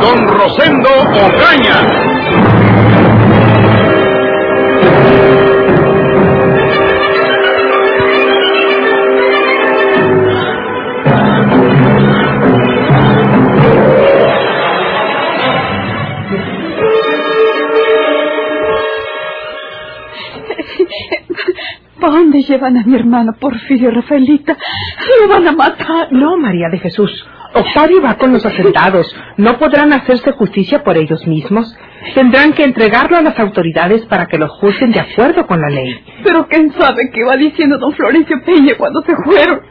Don Rosendo Ocaña. ¿Para dónde llevan a mi hermano Porfirio Rafaelita? Lo van a matar. No, María de Jesús. Octavio va con los asentados. No podrán hacerse justicia por ellos mismos. Tendrán que entregarlo a las autoridades para que lo juzguen de acuerdo con la ley. Pero quién sabe qué va diciendo don Florencio Peña cuando se fueron.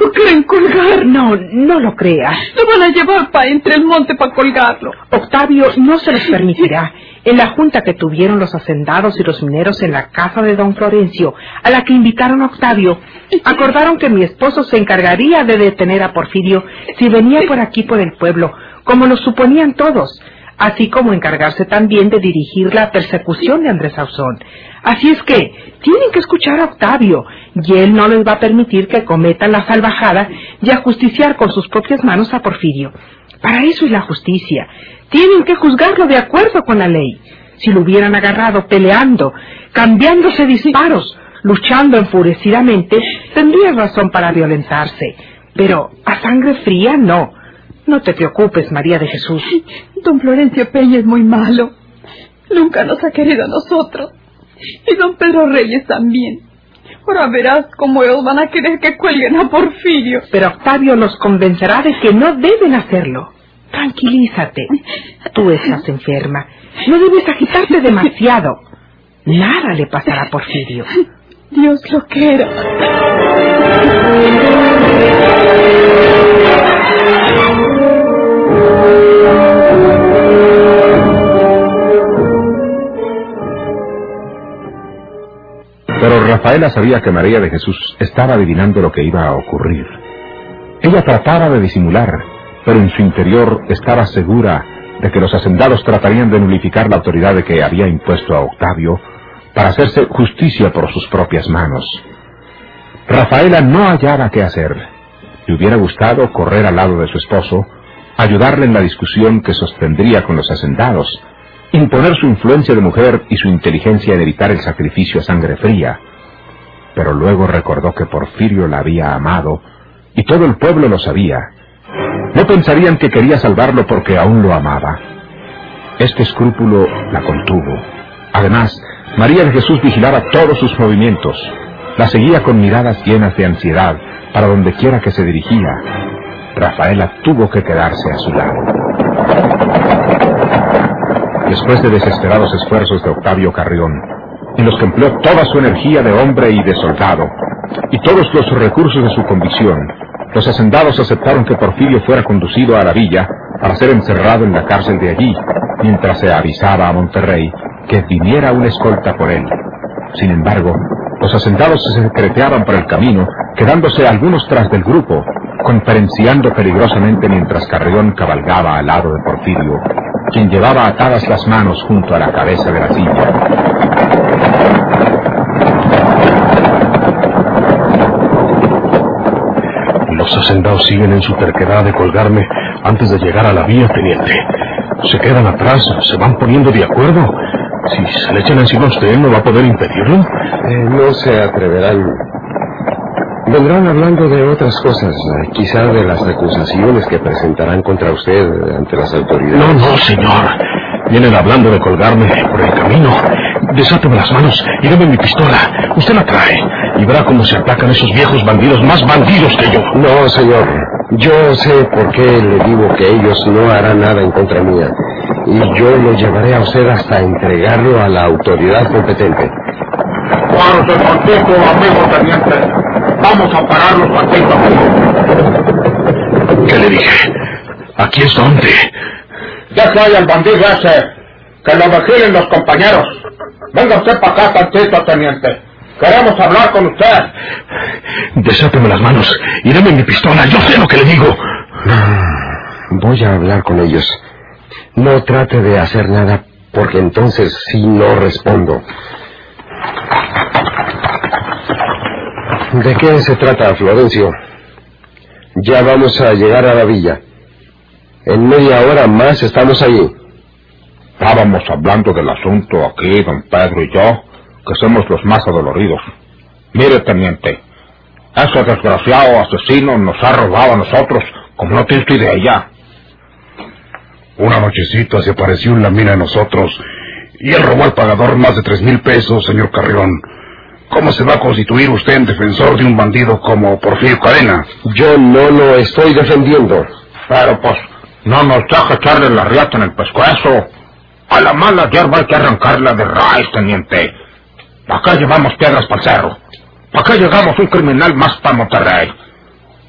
Lo quieren colgar. No, no lo creas. Lo van a llevar para entre el monte para colgarlo. Octavio no se los permitirá. En la junta que tuvieron los hacendados y los mineros en la casa de don Florencio, a la que invitaron a Octavio, acordaron que mi esposo se encargaría de detener a Porfirio si venía por aquí por el pueblo, como lo suponían todos, así como encargarse también de dirigir la persecución de Andrés Ausón. Así es que tienen que escuchar a Octavio, y él no les va a permitir que cometan la salvajada y ajusticiar con sus propias manos a Porfirio. Para eso es la justicia. Tienen que juzgarlo de acuerdo con la ley. Si lo hubieran agarrado peleando, cambiándose disparos, luchando enfurecidamente, tendría razón para violentarse. Pero a sangre fría no. No te preocupes, María de Jesús. Don Florencio Peña es muy malo. Nunca nos ha querido a nosotros. Y don Pedro Reyes también. Ahora verás cómo ellos van a querer que cuelguen a Porfirio. Pero Octavio los convencerá de que no deben hacerlo. Tranquilízate. Tú estás enferma. No debes agitarte demasiado. Nada le pasará a Porfirio. Dios lo quiera. Pero Rafaela sabía que María de Jesús estaba adivinando lo que iba a ocurrir. Ella trataba de disimular, pero en su interior estaba segura de que los hacendados tratarían de nulificar la autoridad de que había impuesto a Octavio para hacerse justicia por sus propias manos. Rafaela no hallaba qué hacer. Le hubiera gustado correr al lado de su esposo, ayudarle en la discusión que sostendría con los hacendados, imponer su influencia de mujer y su inteligencia en evitar el sacrificio a sangre fría. Pero luego recordó que Porfirio la había amado, y todo el pueblo lo sabía. No pensarían que quería salvarlo porque aún lo amaba. Este escrúpulo la contuvo. Además, María de Jesús vigilaba todos sus movimientos. La seguía con miradas llenas de ansiedad para donde quiera que se dirigía. Rafaela tuvo que quedarse a su lado. Después de desesperados esfuerzos de Octavio Carrión, en los que empleó toda su energía de hombre y de soldado, y todos los recursos de su convicción, los hacendados aceptaron que Porfirio fuera conducido a la villa para ser encerrado en la cárcel de allí, mientras se avisaba a Monterrey que viniera una escolta por él. Sin embargo, los hacendados se secreteaban por el camino, quedándose algunos tras del grupo, conferenciando peligrosamente mientras Carrión cabalgaba al lado de Porfirio, quien llevaba atadas las manos junto a la cabeza de la silla. Los hacendados siguen en su terquedad de colgarme antes de llegar a la vía, teniente. Se quedan atrás, se van poniendo de acuerdo. Si se le echan encima a usted, ¿no va a poder impedirlo? Eh, no se atreverán. Vendrán hablando de otras cosas, eh, quizá de las recusaciones que presentarán contra usted ante las autoridades. No, no, señor. Vienen hablando de colgarme por el camino. Desáteme las manos y deme mi pistola. Usted la trae y verá cómo se atacan esos viejos bandidos, más bandidos que yo. No, señor. Yo sé por qué le digo que ellos no harán nada en contra mía. Y yo lo llevaré a usted hasta entregarlo a la autoridad competente. Cuando se contesto, amigo teniente, vamos a pararlos aquí ¿Qué le dije? Aquí es donde. Ya que hay el bandido ese, que lo vigilen los compañeros. Venga usted para acá tantito, teniente. Queremos hablar con usted. Desáteme las manos y deme mi pistola. Yo sé lo que le digo. Voy a hablar con ellos. No trate de hacer nada, porque entonces sí no respondo. ¿De qué se trata, Florencio? Ya vamos a llegar a la villa. En media hora más estamos allí. Estábamos hablando del asunto aquí, don Pedro y yo, que somos los más adoloridos. Mire, teniente, ese desgraciado asesino nos ha robado a nosotros como no tiene idea ya. Una nochecita se apareció en la mina de nosotros y él robó al pagador más de tres mil pesos, señor Carrión. ¿Cómo se va a constituir usted en defensor de un bandido como Porfirio Cadena? Yo no lo estoy defendiendo. Pero pues, no nos deja echarle la riata en el pescuezo. A la mala hierba hay que arrancarla de raíz, teniente. ¿Para acá llevamos piedras para el cerro? ¿Para acá llegamos un criminal más para Monterrey?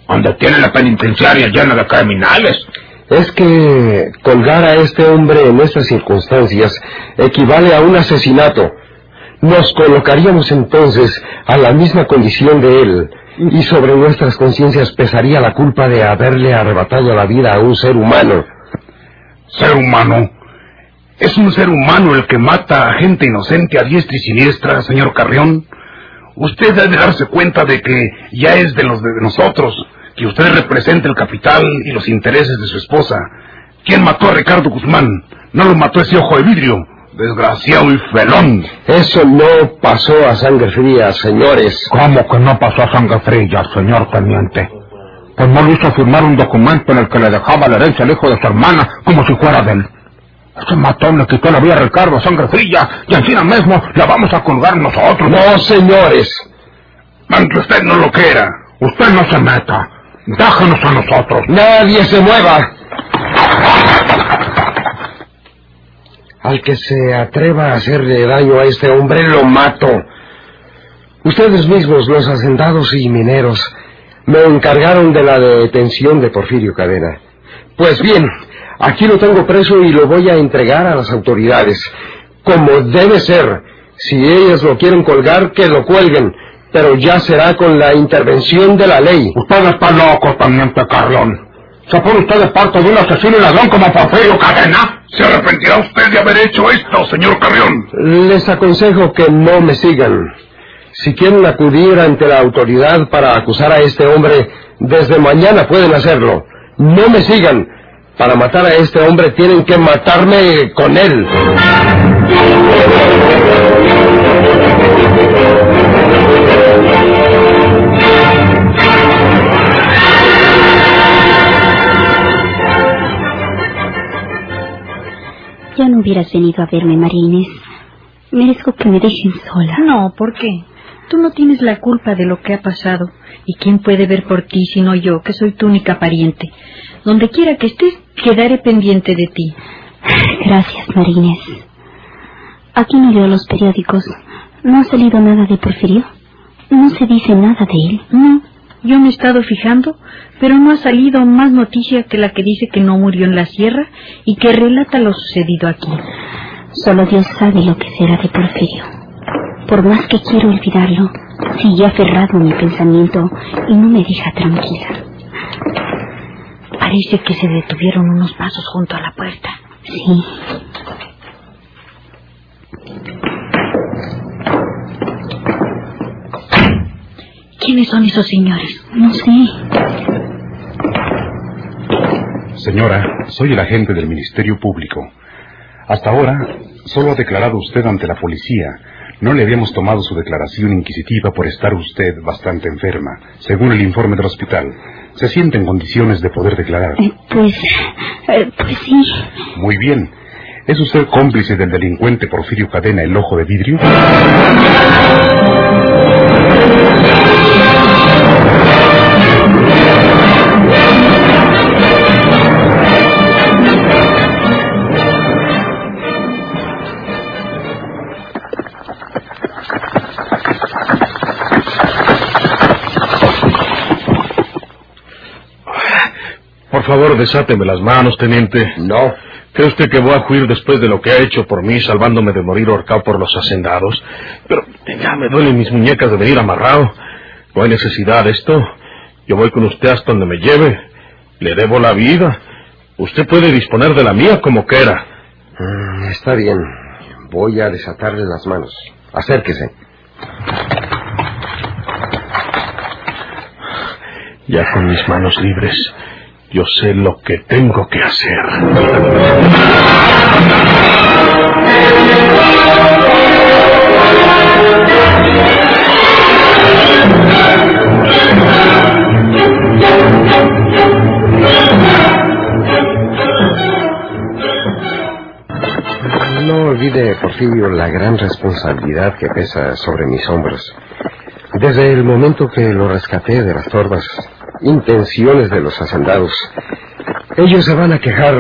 Donde tiene la penitenciaria llena de criminales. Es que colgar a este hombre en estas circunstancias equivale a un asesinato. Nos colocaríamos entonces a la misma condición de él y sobre nuestras conciencias pesaría la culpa de haberle arrebatado la vida a un ser humano. ¿Ser humano? ¿Es un ser humano el que mata a gente inocente a diestra y siniestra, señor Carrión? Usted debe darse cuenta de que ya es de los de nosotros, que usted representa el capital y los intereses de su esposa. ¿Quién mató a Ricardo Guzmán? No lo mató ese ojo de vidrio. Desgraciado y felón. Eso no pasó a sangre fría, señores. ¿Cómo que no pasó a sangre fría, señor teniente? Pues no le hizo firmar un documento en el que le dejaba la herencia al hijo de su hermana como si fuera de él. Ese matón le quitó la vida a Ricardo a sangre fría y encima mismo la vamos a colgar nosotros. No, señores. Aunque usted no lo quiera. Usted no se meta. Déjanos a nosotros. Nadie se mueva. Al que se atreva a hacerle daño a este hombre, lo mato. Ustedes mismos, los hacendados y mineros, me encargaron de la detención de Porfirio Cadena. Pues bien, aquí lo tengo preso y lo voy a entregar a las autoridades. Como debe ser. Si ellas lo quieren colgar, que lo cuelguen. Pero ya será con la intervención de la ley. Usted está loco, teniente Carlón. ¿Se pone usted de parte de un asesino y ladrón como Porfirio Cadena? ¿Se arrepentirá usted de haber hecho esto, señor Carrión? Les aconsejo que no me sigan. Si quieren acudir ante la autoridad para acusar a este hombre, desde mañana pueden hacerlo. No me sigan. Para matar a este hombre tienen que matarme con él. Ya no hubieras venido a verme, María Inés. Merezco que me dejen sola. No, ¿por qué? Tú no tienes la culpa de lo que ha pasado. ¿Y quién puede ver por ti sino yo, que soy tu única pariente? Donde quiera que estés, quedaré pendiente de ti. Gracias, María Inés. Aquí no leo los periódicos. ¿No ha salido nada de Porfirio? No se dice nada de él. No, yo me he estado fijando, pero no ha salido más noticia que la que dice que no murió en la sierra y que relata lo sucedido aquí. Solo Dios sabe lo que será de Porfirio. Por más que quiero olvidarlo, sigue aferrado a mi pensamiento y no me deja tranquila. Parece que se detuvieron unos pasos junto a la puerta. Sí. ¿Quiénes son esos señores? No sé. Señora, soy el agente del Ministerio Público. Hasta ahora, solo ha declarado usted ante la policía. No le habíamos tomado su declaración inquisitiva por estar usted bastante enferma, según el informe del hospital. ¿Se siente en condiciones de poder declarar? Eh, Pues, eh, pues sí. Muy bien. ¿Es usted cómplice del delincuente Porfirio Cadena, el ojo de vidrio? Favor, desáteme las manos, teniente. No. ¿Cree usted que voy a huir después de lo que ha hecho por mí, salvándome de morir ahorcado por los hacendados? Pero ya me duelen mis muñecas de venir amarrado. No hay necesidad de esto. Yo voy con usted hasta donde me lleve. Le debo la vida. Usted puede disponer de la mía como quiera. Mm, está bien. Voy a desatarle las manos. Acérquese. Ya con mis manos libres, yo sé lo que tengo que hacer. No olvide, Porfirio, la gran responsabilidad que pesa sobre mis hombros. Desde el momento que lo rescaté de las torvas, intenciones de los hacendados, ellos se van a quejar,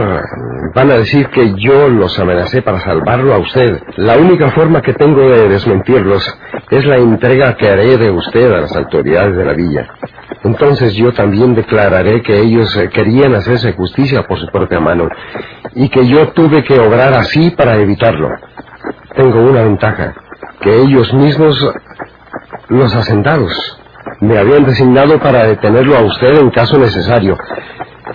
van a decir que yo los amenacé para salvarlo a usted. La única forma que tengo de desmentirlos es la entrega que haré de usted a las autoridades de la villa. Entonces yo también declararé que ellos eh, querían hacerse justicia por su propia mano y que yo tuve que obrar así para evitarlo. Tengo una ventaja, que ellos mismos, los hacendados, me habían designado para detenerlo a usted en caso necesario.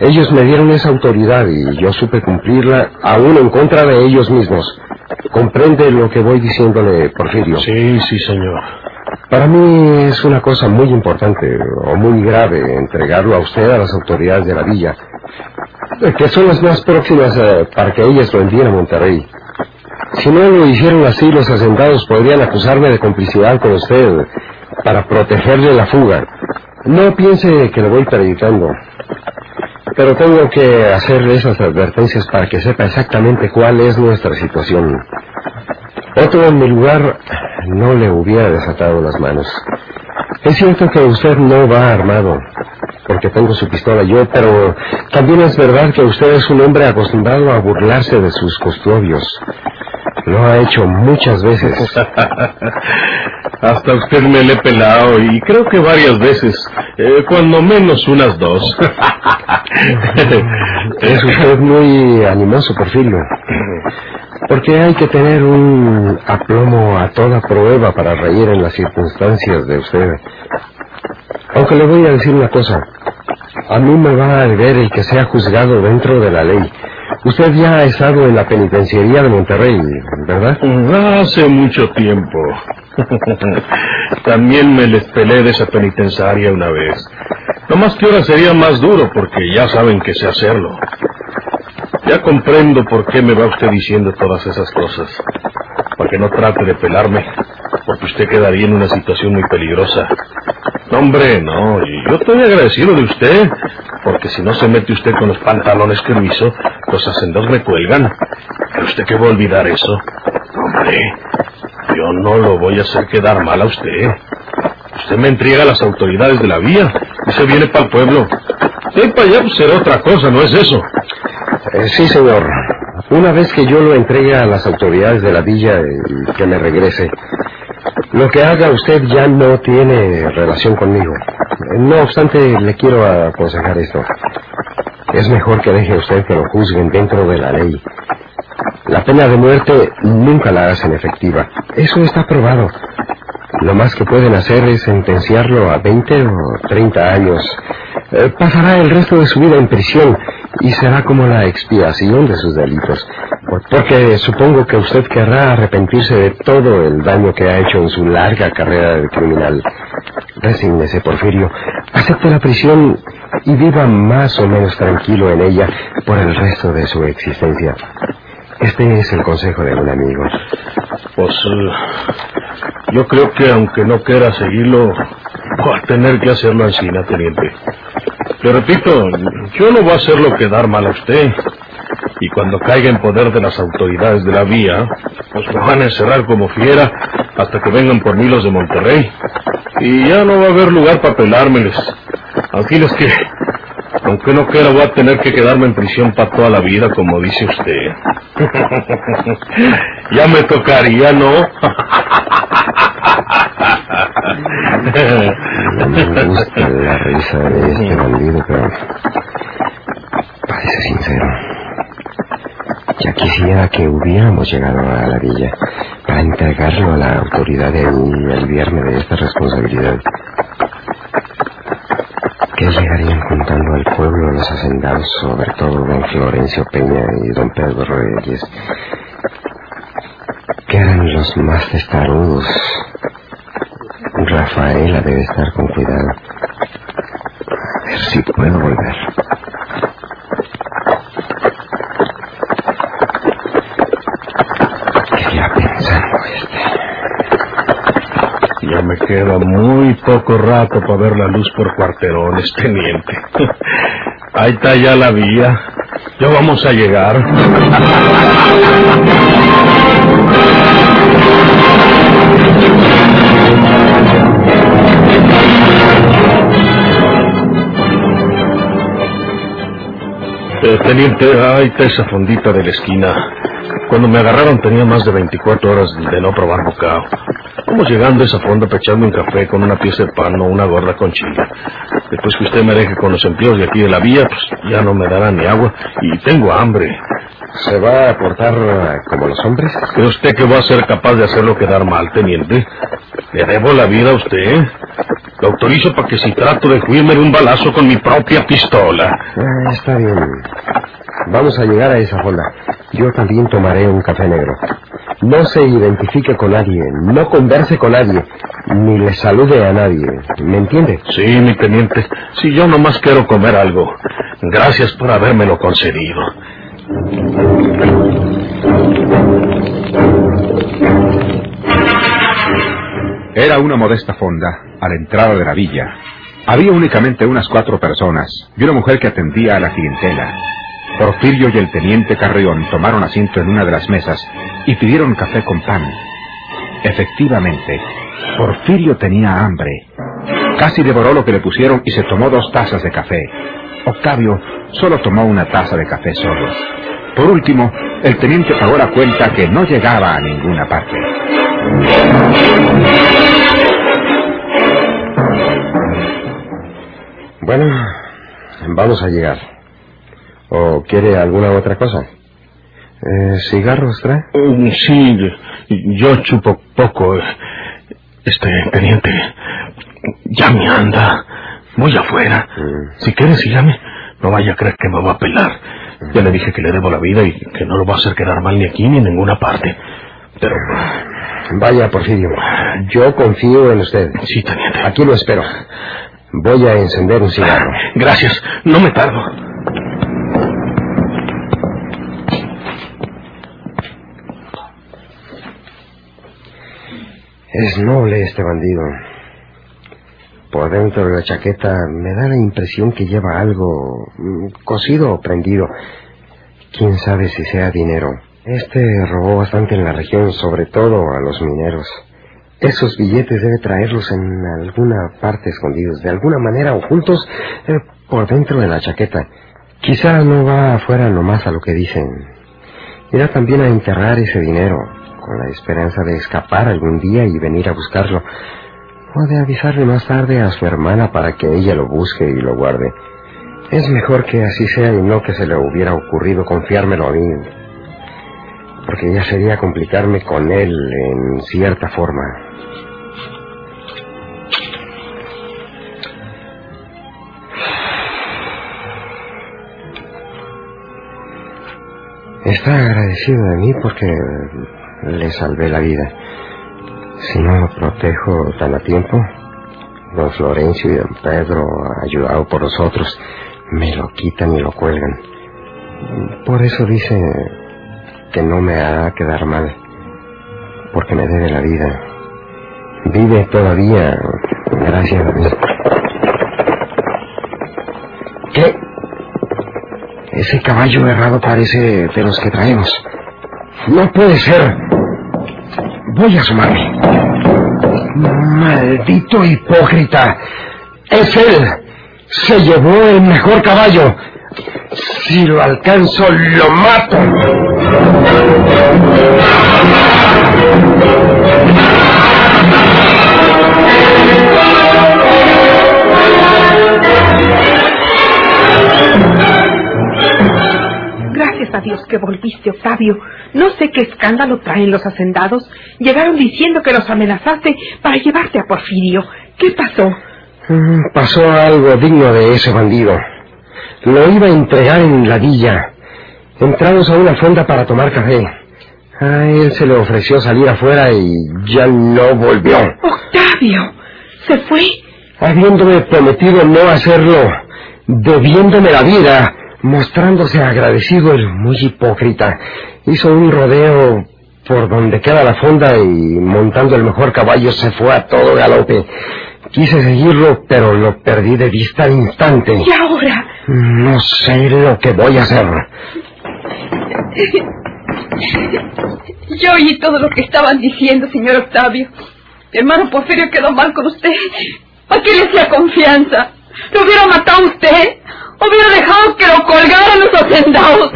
Ellos me dieron esa autoridad y yo supe cumplirla aún en contra de ellos mismos. ¿Comprende lo que voy diciéndole, Porfirio? Sí, sí, señor. Para mí es una cosa muy importante o muy grave entregarlo a usted a las autoridades de la villa, que son las más próximas eh, para que ellas lo envíen a Monterrey. Si no lo hicieron así, los hacendados podrían acusarme de complicidad con usted para protegerle la fuga. No piense que lo voy predicando, pero tengo que hacerle esas advertencias para que sepa exactamente cuál es nuestra situación. Otro en mi lugar no le hubiera desatado las manos. Es cierto que usted no va armado, porque tengo su pistola yo, pero también es verdad que usted es un hombre acostumbrado a burlarse de sus custodios. Lo ha hecho muchas veces. Hasta usted me le he pelado y creo que varias veces, eh, cuando menos unas dos. Es usted muy animoso, Porfirio. Porque hay que tener un aplomo a toda prueba para reír en las circunstancias de usted. Aunque le voy a decir una cosa. A mí me va a deber el que sea juzgado dentro de la ley. Usted ya ha estado en la penitenciaría de Monterrey, ¿verdad? Hace mucho tiempo. También me les pelé de esa penitenciaria una vez. No más que ahora sería más duro porque ya saben que sé hacerlo. Ya comprendo por qué me va usted diciendo todas esas cosas. Para que no trate de pelarme, porque usted quedaría en una situación muy peligrosa. No, hombre, no, yo estoy agradecido de usted, porque si no se mete usted con los pantalones que me hizo, los hacendados me cuelgan. ¿Pero usted qué va a olvidar eso? Hombre, yo no lo voy a hacer quedar mal a usted. Usted me entrega a las autoridades de la vía y se viene para el pueblo. Si para allá, pues será otra cosa, ¿no es eso? Eh, sí, señor. Una vez que yo lo entregue a las autoridades de la villa y que me regrese, lo que haga usted ya no tiene relación conmigo. No obstante, le quiero aconsejar esto. Es mejor que deje usted que lo juzguen dentro de la ley. La pena de muerte nunca la hacen efectiva. Eso está probado. Lo más que pueden hacer es sentenciarlo a 20 o 30 años. Eh, pasará el resto de su vida en prisión y será como la expiación de sus delitos. Porque supongo que usted querrá arrepentirse de todo el daño que ha hecho en su larga carrera de criminal. Resígnese, Porfirio. Acepte la prisión y viva más o menos tranquilo en ella por el resto de su existencia. Este es el consejo de un amigo. Pues eh, yo creo que aunque no quiera seguirlo, voy a tener que hacerlo así, teniente. Le repito, yo no voy a hacerlo quedar mal a usted. Y cuando caiga en poder de las autoridades de la vía, pues me van a encerrar como fiera hasta que vengan por mí los de Monterrey. Y ya no va a haber lugar para pelármeles. Aquí es que, aunque no quiera, voy a tener que quedarme en prisión para toda la vida, como dice usted. ya me tocaría, ¿no? No me gusta la risa de este bandido, pero parece sincero. Ya quisiera que hubiéramos llegado a la villa para entregarlo a la autoridad y aliviarme de esta responsabilidad. ¿Qué llegarían contando al pueblo los hacendados, sobre todo don Florencio Peña y don Pedro Reyes? Que eran los más testarudos. Rafaela debe estar con cuidado. A ver si puedo volver. ¿Qué irá pensando este? Ya muy poco rato para ver la luz por cuarterones, teniente. Ahí está ya la vía. Ya vamos a llegar. Eh, teniente, ahí está esa fondita de la esquina. Cuando me agarraron tenía más de 24 horas de no probar bocado. Vamos llegando a esa fonda echarme un café con una pieza de pan o una gorda con chile. Después que usted me deje con los empleos de aquí de la vía, pues ya no me dará ni agua y tengo hambre. ¿Se va a portar eh, como los hombres? ¿Cree usted que va a ser capaz de hacerlo quedar mal, teniente? Le debo la vida a usted. Lo autorizo para que si trato de juirme un balazo con mi propia pistola. Ah, está bien. Vamos a llegar a esa fonda. Yo también tomaré un café negro. No se identifique con nadie, no converse con nadie, ni le salude a nadie. ¿Me entiende? Sí, mi teniente. Si yo nomás quiero comer algo. Gracias por habérmelo concedido. Era una modesta fonda a la entrada de la villa. Había únicamente unas cuatro personas y una mujer que atendía a la clientela. Porfirio y el teniente Carrión tomaron asiento en una de las mesas y pidieron café con pan. Efectivamente, Porfirio tenía hambre. Casi devoró lo que le pusieron y se tomó dos tazas de café. Octavio solo tomó una taza de café solo. Por último, el teniente pagó la cuenta que no llegaba a ninguna parte. Bueno, vamos a llegar. ¿O quiere alguna otra cosa? Eh, ¿Cigarros trae? Mm, Sí, yo chupo poco. Este, teniente, ya me anda. Voy afuera. Si quiere, sígame. No vaya a creer que me va a pelar. Ya le dije que le debo la vida y que no lo va a hacer quedar mal ni aquí ni en ninguna parte. Pero, Vaya, Porfirio. Yo confío en usted. sí, teniente. Aquí lo espero. Voy a encender un cigarro. Gracias. No me tardo. Es noble este bandido. Por dentro de la chaqueta me da la impresión que lleva algo mm, cosido o prendido. Quién sabe si sea dinero. Este robó bastante en la región, sobre todo a los mineros. Esos billetes debe traerlos en alguna parte escondidos, de alguna manera ocultos eh, por dentro de la chaqueta. Quizá no va afuera nomás a lo que dicen. Irá también a enterrar ese dinero, con la esperanza de escapar algún día y venir a buscarlo. O de avisarle más tarde a su hermana para que ella lo busque y lo guarde. Es mejor que así sea y no que se le hubiera ocurrido confiármelo a mí. Porque ya sería complicarme con él en cierta forma. Está agradecido de mí porque le salvé la vida. Si no lo protejo tan a tiempo, don Florencio y don Pedro, ayudado por los otros, me lo quitan y lo cuelgan. Por eso dice que no me hará quedar mal, porque me debe la vida. Vive todavía, gracias a mí. ¿Qué? Ese caballo errado parece de los que traemos. No puede ser. Voy a asomarme. Maldito hipócrita. Es él. Se llevó el mejor caballo. Si lo alcanzo, lo mato. Que volviste, Octavio. No sé qué escándalo traen los hacendados. Llegaron diciendo que los amenazaste para llevarte a Porfirio. ¿Qué pasó? Mm, Pasó algo digno de ese bandido. Lo iba a entregar en la villa. Entramos a una fonda para tomar café. A él se le ofreció salir afuera y ya no volvió. Octavio, ¿se fue? Habiéndome prometido no hacerlo, debiéndome la vida, mostrándose agradecido el muy hipócrita. Hizo un rodeo por donde queda la fonda y montando el mejor caballo se fue a todo galope. Quise seguirlo, pero lo perdí de vista al instante. ¿Y ahora? No sé lo que voy a hacer. Yo oí todo lo que estaban diciendo, señor Octavio. Mi hermano Porfirio quedó mal con usted. ¿A qué le hacía confianza? ¿Lo hubiera matado usted? ¿Hubiera dejado que lo colgaran los hacendados?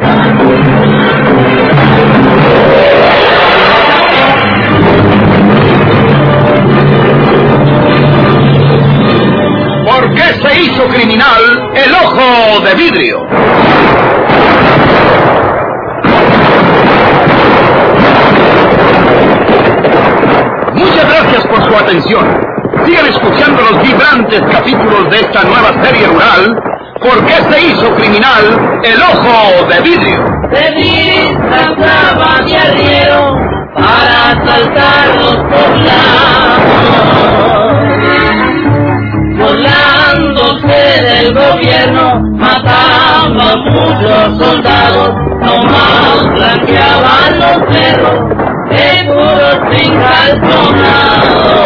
¿Por qué se hizo criminal el ojo de vidrio? Muchas gracias por su atención. Sigan escuchando los vibrantes capítulos de esta nueva serie rural. ¿Por qué se hizo criminal el ojo de vidrio? Se disfrazaba de arriero para asaltar los poblados. Burlándose del gobierno, mataba a muchos soldados, nomás blanqueaban los cerros, seguros sin calzonar.